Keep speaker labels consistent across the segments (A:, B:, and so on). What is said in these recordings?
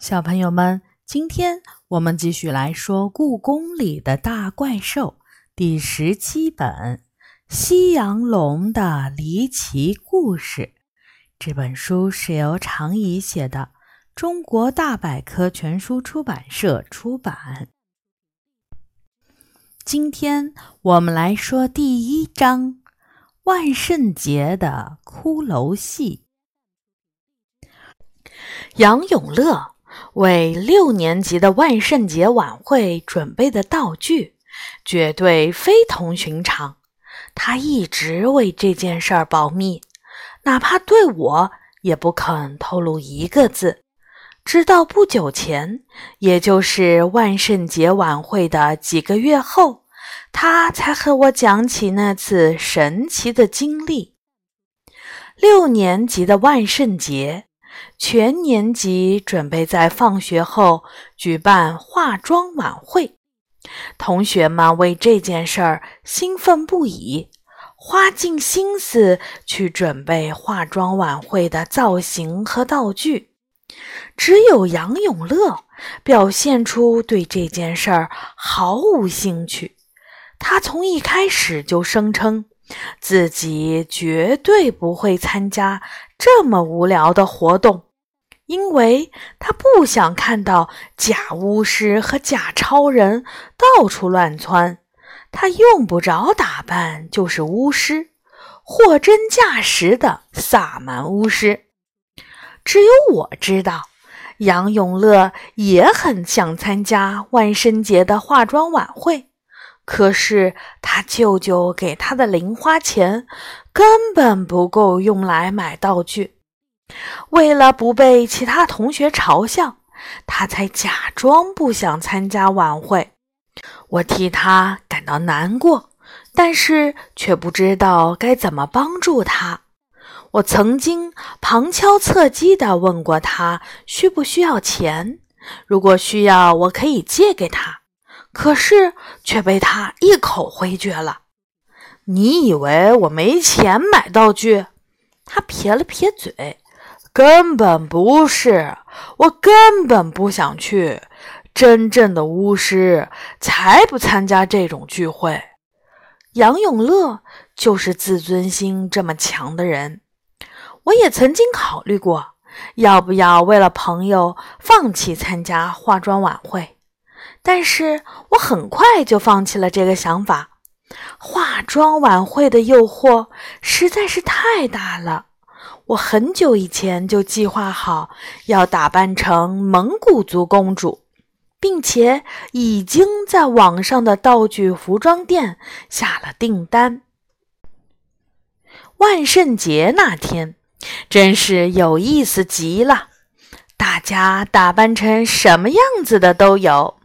A: 小朋友们，今天我们继续来说《故宫里的大怪兽》第十七本《西洋龙的离奇故事》。这本书是由常怡写的，中国大百科全书出版社出版。今天我们来说第一章：万圣节的骷髅戏。杨永乐。为六年级的万圣节晚会准备的道具，绝对非同寻常。他一直为这件事儿保密，哪怕对我也不肯透露一个字。直到不久前，也就是万圣节晚会的几个月后，他才和我讲起那次神奇的经历。六年级的万圣节。全年级准备在放学后举办化妆晚会，同学们为这件事儿兴奋不已，花尽心思去准备化妆晚会的造型和道具。只有杨永乐表现出对这件事儿毫无兴趣，他从一开始就声称自己绝对不会参加。这么无聊的活动，因为他不想看到假巫师和假超人到处乱窜。他用不着打扮，就是巫师，货真价实的萨满巫师。只有我知道，杨永乐也很想参加万圣节的化妆晚会。可是他舅舅给他的零花钱根本不够用来买道具。为了不被其他同学嘲笑，他才假装不想参加晚会。我替他感到难过，但是却不知道该怎么帮助他。我曾经旁敲侧击地问过他需不需要钱，如果需要，我可以借给他。可是却被他一口回绝了。你以为我没钱买道具？他撇了撇嘴，根本不是，我根本不想去。真正的巫师才不参加这种聚会。杨永乐就是自尊心这么强的人。我也曾经考虑过，要不要为了朋友放弃参加化妆晚会。但是我很快就放弃了这个想法。化妆晚会的诱惑实在是太大了。我很久以前就计划好要打扮成蒙古族公主，并且已经在网上的道具服装店下了订单。万圣节那天真是有意思极了，大家打扮成什么样子的都有。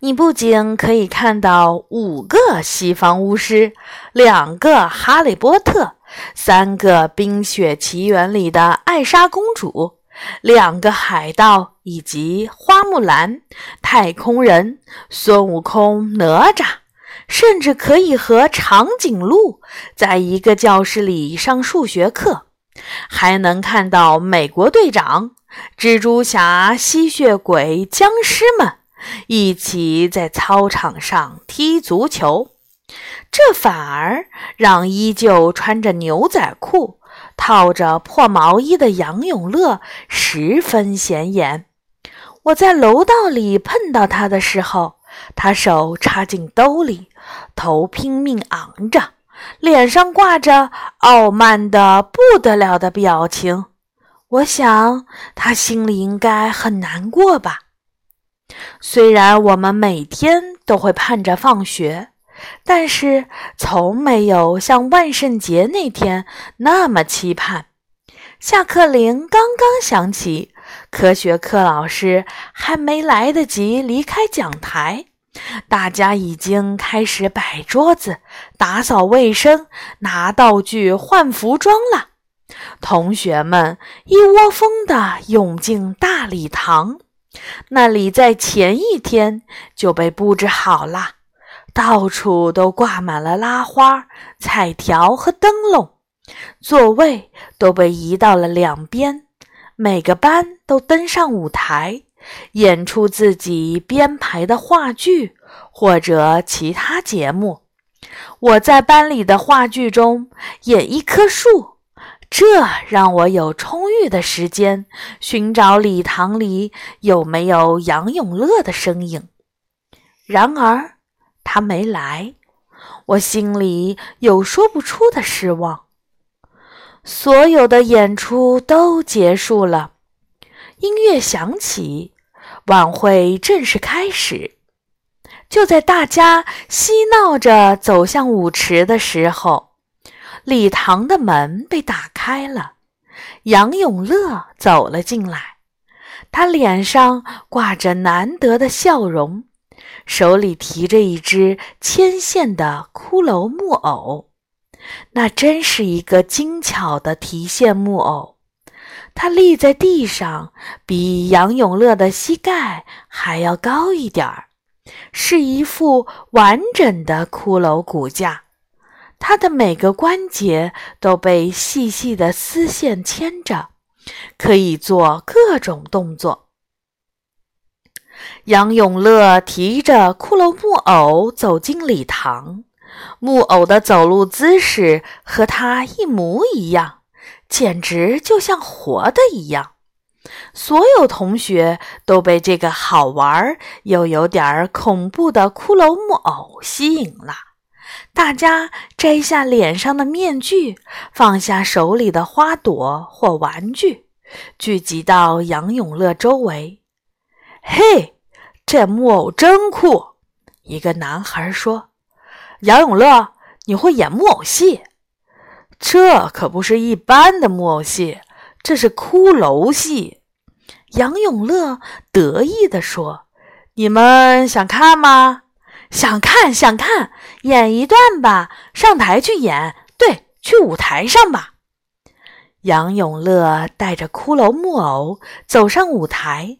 A: 你不仅可以看到五个西方巫师，两个哈利波特，三个《冰雪奇缘》里的艾莎公主，两个海盗，以及花木兰、太空人、孙悟空、哪吒，甚至可以和长颈鹿在一个教室里上数学课，还能看到美国队长、蜘蛛侠、吸血鬼、僵尸们。一起在操场上踢足球，这反而让依旧穿着牛仔裤、套着破毛衣的杨永乐十分显眼。我在楼道里碰到他的时候，他手插进兜里，头拼命昂着，脸上挂着傲慢的不得了的表情。我想他心里应该很难过吧。虽然我们每天都会盼着放学，但是从没有像万圣节那天那么期盼。下课铃刚刚响起，科学课老师还没来得及离开讲台，大家已经开始摆桌子、打扫卫生、拿道具、换服装了。同学们一窝蜂地涌进大礼堂。那里在前一天就被布置好了，到处都挂满了拉花、彩条和灯笼，座位都被移到了两边。每个班都登上舞台，演出自己编排的话剧或者其他节目。我在班里的话剧中演一棵树，这让我有充裕的时间寻找礼堂里有没有杨永乐的身影。然而他没来，我心里有说不出的失望。所有的演出都结束了，音乐响起，晚会正式开始。就在大家嬉闹着走向舞池的时候，礼堂的门被打开了，杨永乐走了进来。他脸上挂着难得的笑容，手里提着一只牵线的骷髅木偶。那真是一个精巧的提线木偶，它立在地上，比杨永乐的膝盖还要高一点儿，是一副完整的骷髅骨架。它的每个关节都被细细的丝线牵着，可以做各种动作。杨永乐提着骷髅木偶走进礼堂。木偶的走路姿势和他一模一样，简直就像活的一样。所有同学都被这个好玩又有点恐怖的骷髅木偶吸引了。大家摘下脸上的面具，放下手里的花朵或玩具，聚集到杨永乐周围。“嘿，这木偶真酷！”一个男孩说。杨永乐，你会演木偶戏？这可不是一般的木偶戏，这是骷髅戏。杨永乐得意地说：“你们想看吗？想看，想看，演一段吧，上台去演。对，去舞台上吧。”杨永乐带着骷髅木偶走上舞台，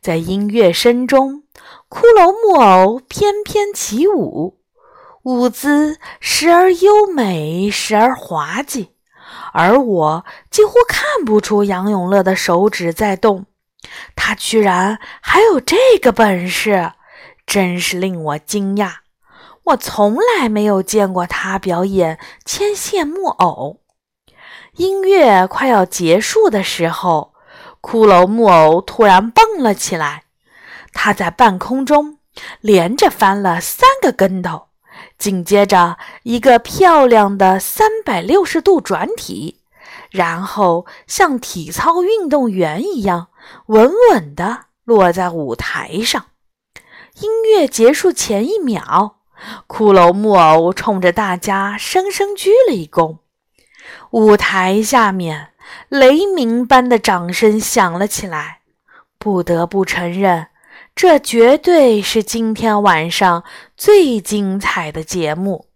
A: 在音乐声中，骷髅木偶翩翩起舞。舞姿时而优美，时而滑稽，而我几乎看不出杨永乐的手指在动。他居然还有这个本事，真是令我惊讶。我从来没有见过他表演牵线木偶。音乐快要结束的时候，骷髅木偶突然蹦了起来，他在半空中连着翻了三个跟头。紧接着，一个漂亮的三百六十度转体，然后像体操运动员一样稳稳地落在舞台上。音乐结束前一秒，骷髅木偶冲着大家深深鞠了一躬。舞台下面雷鸣般的掌声响了起来。不得不承认。这绝对是今天晚上最精彩的节目。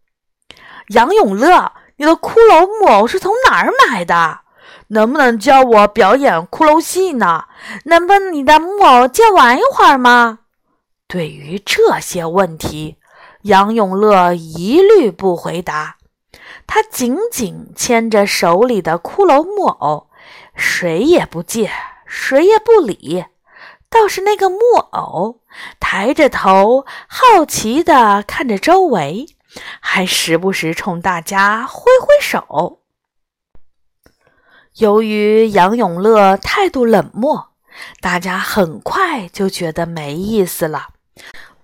A: 杨永乐，你的骷髅木偶是从哪儿买的？能不能教我表演骷髅戏呢？能把你的木偶借玩一会儿吗？对于这些问题，杨永乐一律不回答。他紧紧牵着手里的骷髅木偶，谁也不借，谁也不理。倒是那个木偶抬着头，好奇地看着周围，还时不时冲大家挥挥手。由于杨永乐态度冷漠，大家很快就觉得没意思了，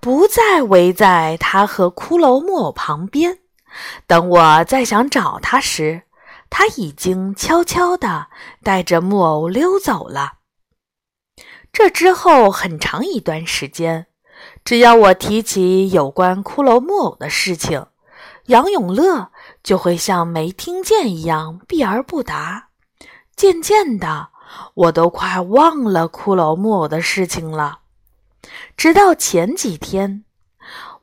A: 不再围在他和骷髅木偶旁边。等我再想找他时，他已经悄悄地带着木偶溜走了。这之后很长一段时间，只要我提起有关骷髅木偶的事情，杨永乐就会像没听见一样避而不答。渐渐的，我都快忘了骷髅木偶的事情了。直到前几天，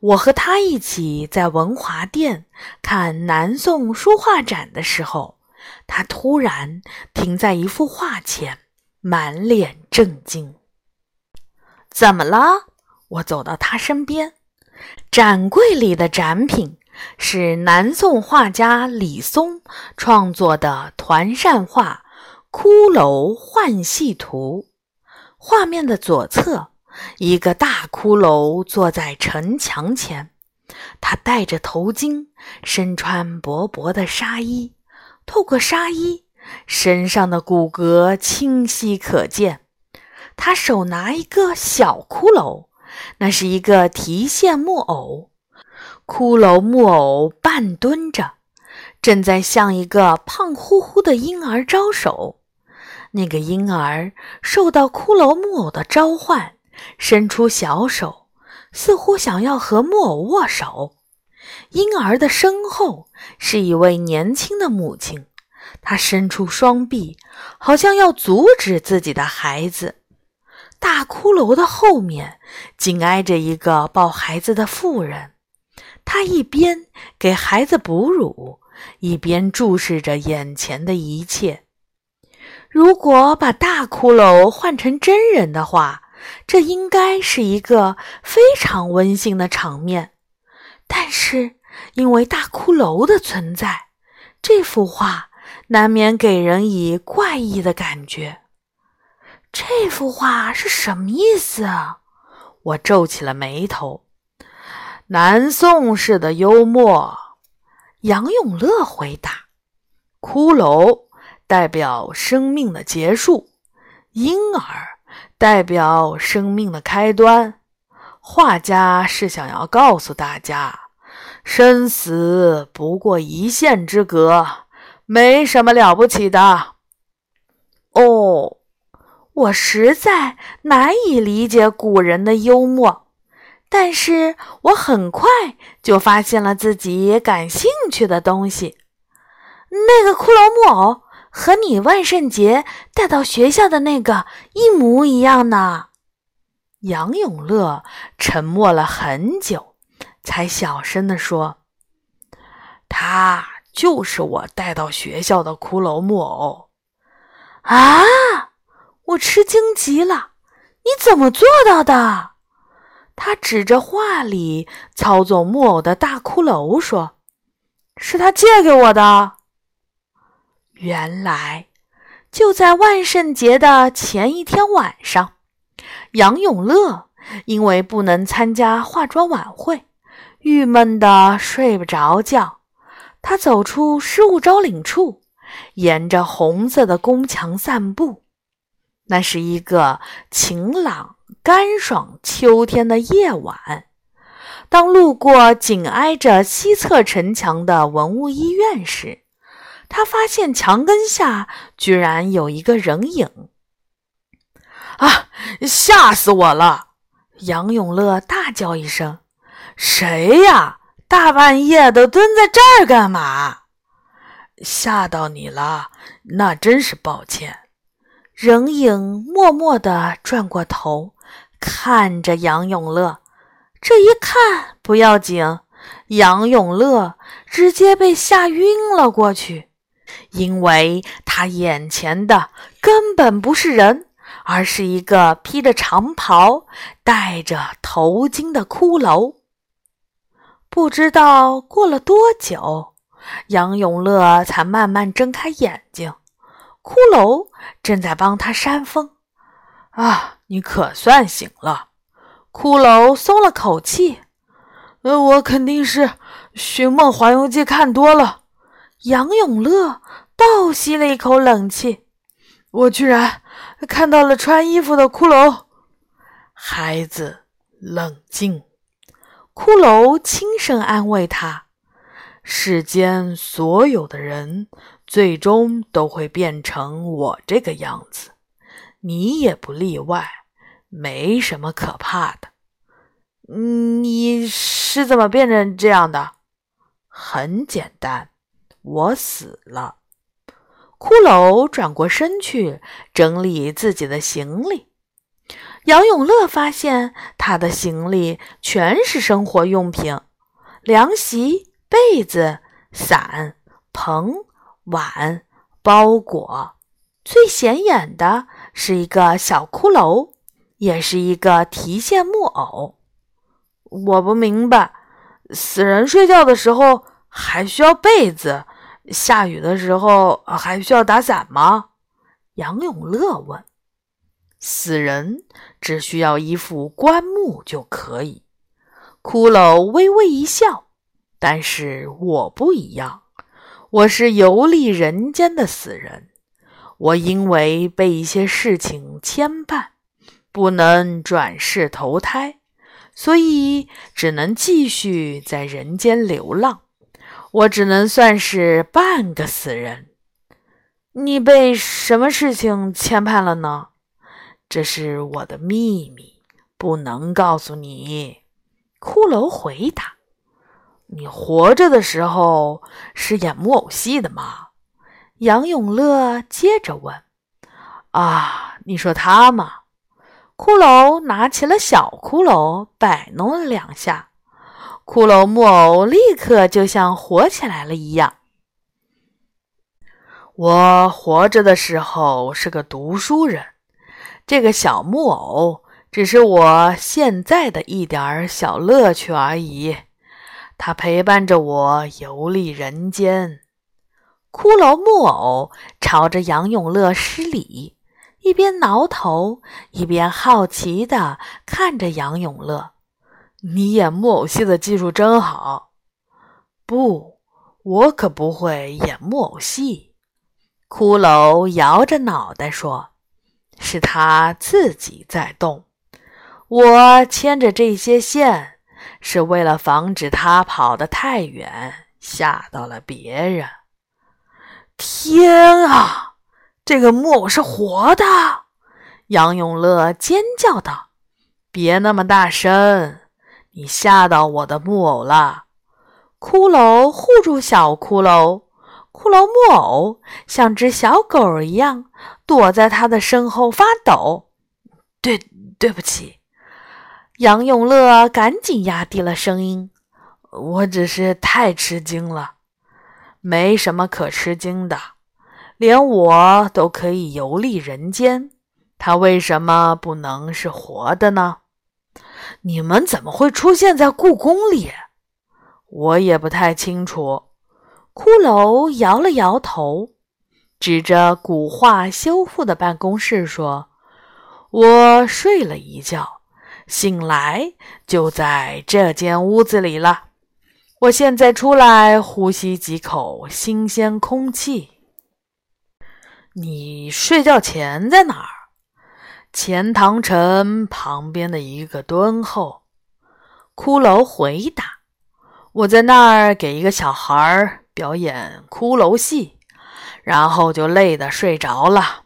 A: 我和他一起在文华殿看南宋书画展的时候，他突然停在一幅画前，满脸震惊。怎么了？我走到他身边，展柜里的展品是南宋画家李松创作的团扇画《骷髅幻戏图》。画面的左侧，一个大骷髅坐在城墙前，他戴着头巾，身穿薄薄的纱衣。透过纱衣，身上的骨骼清晰可见。他手拿一个小骷髅，那是一个提线木偶。骷髅木偶半蹲着，正在向一个胖乎乎的婴儿招手。那个婴儿受到骷髅木偶的召唤，伸出小手，似乎想要和木偶握手。婴儿的身后是一位年轻的母亲，她伸出双臂，好像要阻止自己的孩子。大骷髅的后面紧挨着一个抱孩子的妇人，她一边给孩子哺乳，一边注视着眼前的一切。如果把大骷髅换成真人的话，这应该是一个非常温馨的场面。但是，因为大骷髅的存在，这幅画难免给人以怪异的感觉。这幅画是什么意思啊？我皱起了眉头。南宋式的幽默，杨永乐回答：“骷髅代表生命的结束，婴儿代表生命的开端。画家是想要告诉大家。”生死不过一线之隔，没什么了不起的。哦，我实在难以理解古人的幽默，但是我很快就发现了自己感兴趣的东西。那个骷髅木偶和你万圣节带到学校的那个一模一样呢。杨永乐沉默了很久。才小声地说：“他就是我带到学校的骷髅木偶。”啊！我吃惊极了，你怎么做到的？他指着画里操纵木偶的大骷髅说：“是他借给我的。”原来就在万圣节的前一天晚上，杨永乐因为不能参加化妆晚会。郁闷的睡不着觉，他走出失物招领处，沿着红色的宫墙散步。那是一个晴朗干爽秋天的夜晚。当路过紧挨着西侧城墙的文物医院时，他发现墙根下居然有一个人影。啊！吓死我了！杨永乐大叫一声。谁呀？大半夜的蹲在这儿干嘛？吓到你了？那真是抱歉。人影默默地转过头，看着杨永乐。这一看不要紧，杨永乐直接被吓晕了过去，因为他眼前的根本不是人，而是一个披着长袍、戴着头巾的骷髅。不知道过了多久，杨永乐才慢慢睁开眼睛。骷髅正在帮他扇风。啊，你可算醒了！骷髅松了口气。呃，我肯定是《寻梦环游记》看多了。杨永乐倒吸了一口冷气。我居然看到了穿衣服的骷髅。孩子，冷静。骷髅轻声安慰他：“世间所有的人，最终都会变成我这个样子，你也不例外，没什么可怕的。你是怎么变成这样的？很简单，我死了。”骷髅转过身去整理自己的行李。杨永乐发现他的行李全是生活用品：凉席、被子、伞、盆、碗、包裹。最显眼的是一个小骷髅，也是一个提线木偶。我不明白，死人睡觉的时候还需要被子，下雨的时候还需要打伞吗？杨永乐问。死人只需要一副棺木就可以。骷髅微微一笑，但是我不一样，我是游历人间的死人。我因为被一些事情牵绊，不能转世投胎，所以只能继续在人间流浪。我只能算是半个死人。你被什么事情牵绊了呢？这是我的秘密，不能告诉你。骷髅回答：“你活着的时候是演木偶戏的吗？”杨永乐接着问：“啊，你说他吗？”骷髅拿起了小骷髅，摆弄了两下，骷髅木偶立刻就像活起来了一样。我活着的时候是个读书人，这个小木偶只是我现在的一点小乐趣而已。它陪伴着我游历人间。骷髅木偶朝着杨永乐施礼，一边挠头，一边好奇地看着杨永乐：“你演木偶戏的技术真好。”“不，我可不会演木偶戏。”骷髅摇着脑袋说：“是他自己在动，我牵着这些线，是为了防止他跑得太远，吓到了别人。”天啊，这个木偶是活的！杨永乐尖叫道：“别那么大声，你吓到我的木偶了。”骷髅护住小骷髅。骷髅木偶像只小狗一样躲在他的身后发抖。对，对不起，杨永乐赶紧压低了声音：“我只是太吃惊了，没什么可吃惊的，连我都可以游历人间，他为什么不能是活的呢？你们怎么会出现在故宫里？我也不太清楚。”骷髅摇了摇头，指着古画修复的办公室说：“我睡了一觉，醒来就在这间屋子里了。我现在出来呼吸几口新鲜空气。”你睡觉前在哪儿？钱塘城旁边的一个墩后。骷髅回答：“我在那儿给一个小孩。”表演骷髅戏，然后就累得睡着了。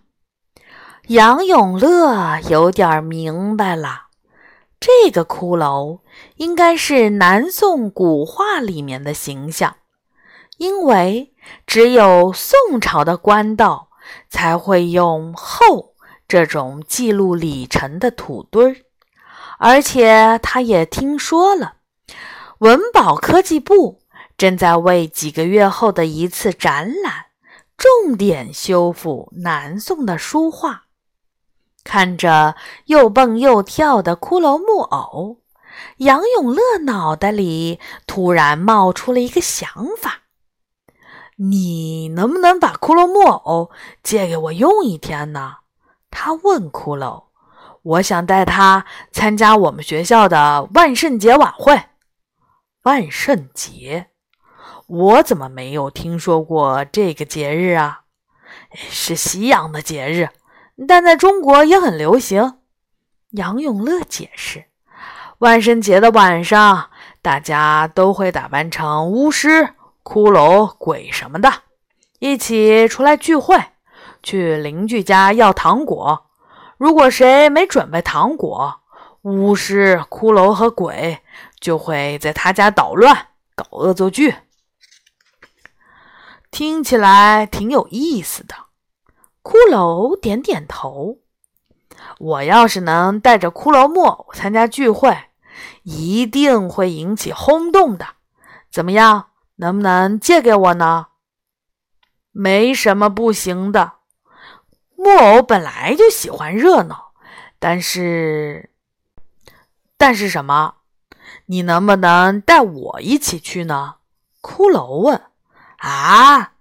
A: 杨永乐有点明白了，这个骷髅应该是南宋古画里面的形象，因为只有宋朝的官道才会用后这种记录里程的土堆儿，而且他也听说了文保科技部。正在为几个月后的一次展览重点修复南宋的书画。看着又蹦又跳的骷髅木偶，杨永乐脑袋里突然冒出了一个想法：“你能不能把骷髅木偶借给我用一天呢？”他问骷髅：“我想带他参加我们学校的万圣节晚会。”万圣节。我怎么没有听说过这个节日啊？是西洋的节日，但在中国也很流行。杨永乐解释：万圣节的晚上，大家都会打扮成巫师、骷髅、鬼什么的，一起出来聚会，去邻居家要糖果。如果谁没准备糖果，巫师、骷髅和鬼就会在他家捣乱，搞恶作剧。听起来挺有意思的，骷髅点点头。我要是能带着骷髅木偶参加聚会，一定会引起轰动的。怎么样，能不能借给我呢？没什么不行的。木偶本来就喜欢热闹，但是，但是什么？你能不能带我一起去呢？骷髅问。啊！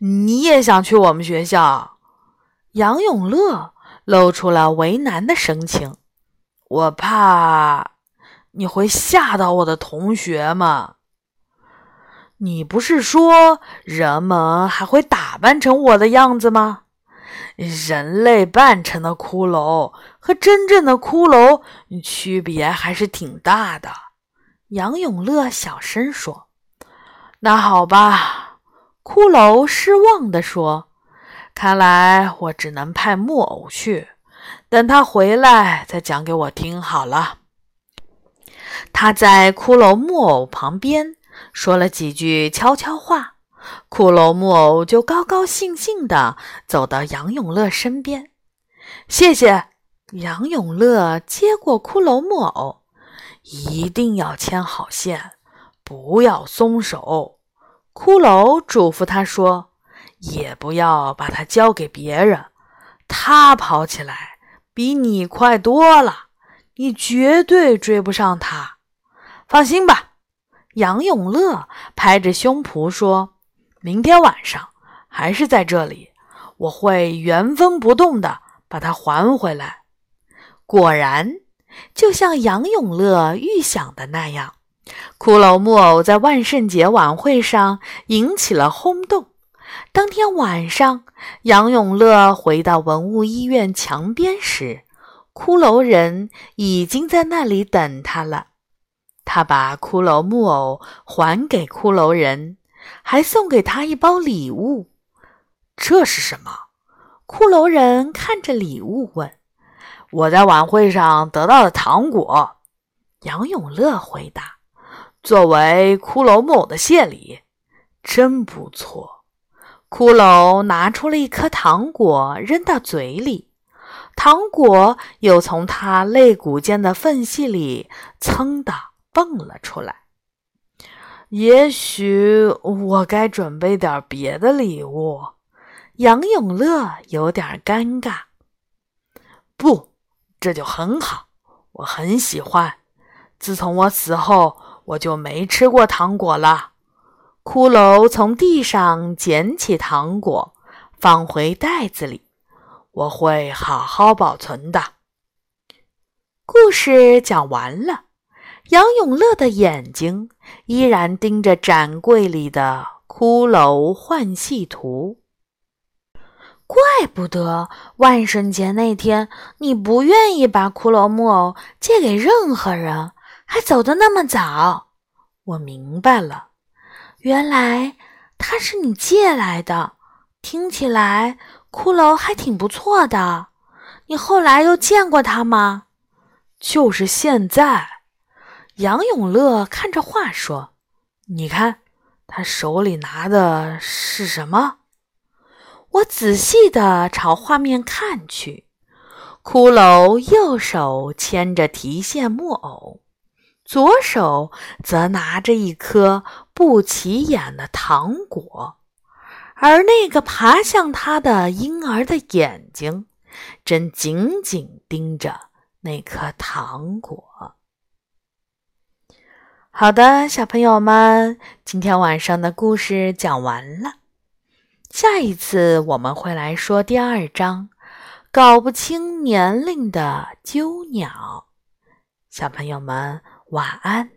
A: 你也想去我们学校？杨永乐露出了为难的神情。我怕你会吓到我的同学们。你不是说人们还会打扮成我的样子吗？人类扮成的骷髅和真正的骷髅区别还是挺大的。杨永乐小声说：“那好吧。”骷髅失望地说：“看来我只能派木偶去，等他回来再讲给我听好了。”他在骷髅木偶旁边说了几句悄悄话。骷髅木偶就高高兴兴地走到杨永乐身边，谢谢。杨永乐接过骷髅木偶，一定要牵好线，不要松手。骷髅嘱咐他说：“也不要把它交给别人，他跑起来比你快多了，你绝对追不上他。放心吧。”杨永乐拍着胸脯说。明天晚上还是在这里，我会原封不动的把它还回来。果然，就像杨永乐预想的那样，骷髅木偶在万圣节晚会上引起了轰动。当天晚上，杨永乐回到文物医院墙边时，骷髅人已经在那里等他了。他把骷髅木偶还给骷髅人。还送给他一包礼物，这是什么？骷髅人看着礼物问：“我在晚会上得到的糖果。”杨永乐回答：“作为骷髅木偶的谢礼，真不错。”骷髅拿出了一颗糖果，扔到嘴里，糖果又从他肋骨间的缝隙里噌的蹦了出来。也许我该准备点别的礼物。杨永乐有点尴尬。不，这就很好，我很喜欢。自从我死后，我就没吃过糖果了。骷髅从地上捡起糖果，放回袋子里。我会好好保存的。故事讲完了。杨永乐的眼睛依然盯着展柜里的骷髅幻戏图。怪不得万圣节那天你不愿意把骷髅木偶借给任何人，还走得那么早。我明白了，原来他是你借来的。听起来骷髅还挺不错的。你后来又见过他吗？就是现在。杨永乐看着画说：“你看，他手里拿的是什么？”我仔细地朝画面看去，骷髅右手牵着提线木偶，左手则拿着一颗不起眼的糖果，而那个爬向他的婴儿的眼睛，正紧紧盯着那颗糖果。好的，小朋友们，今天晚上的故事讲完了。下一次我们会来说第二章，搞不清年龄的鸠鸟。小朋友们，晚安。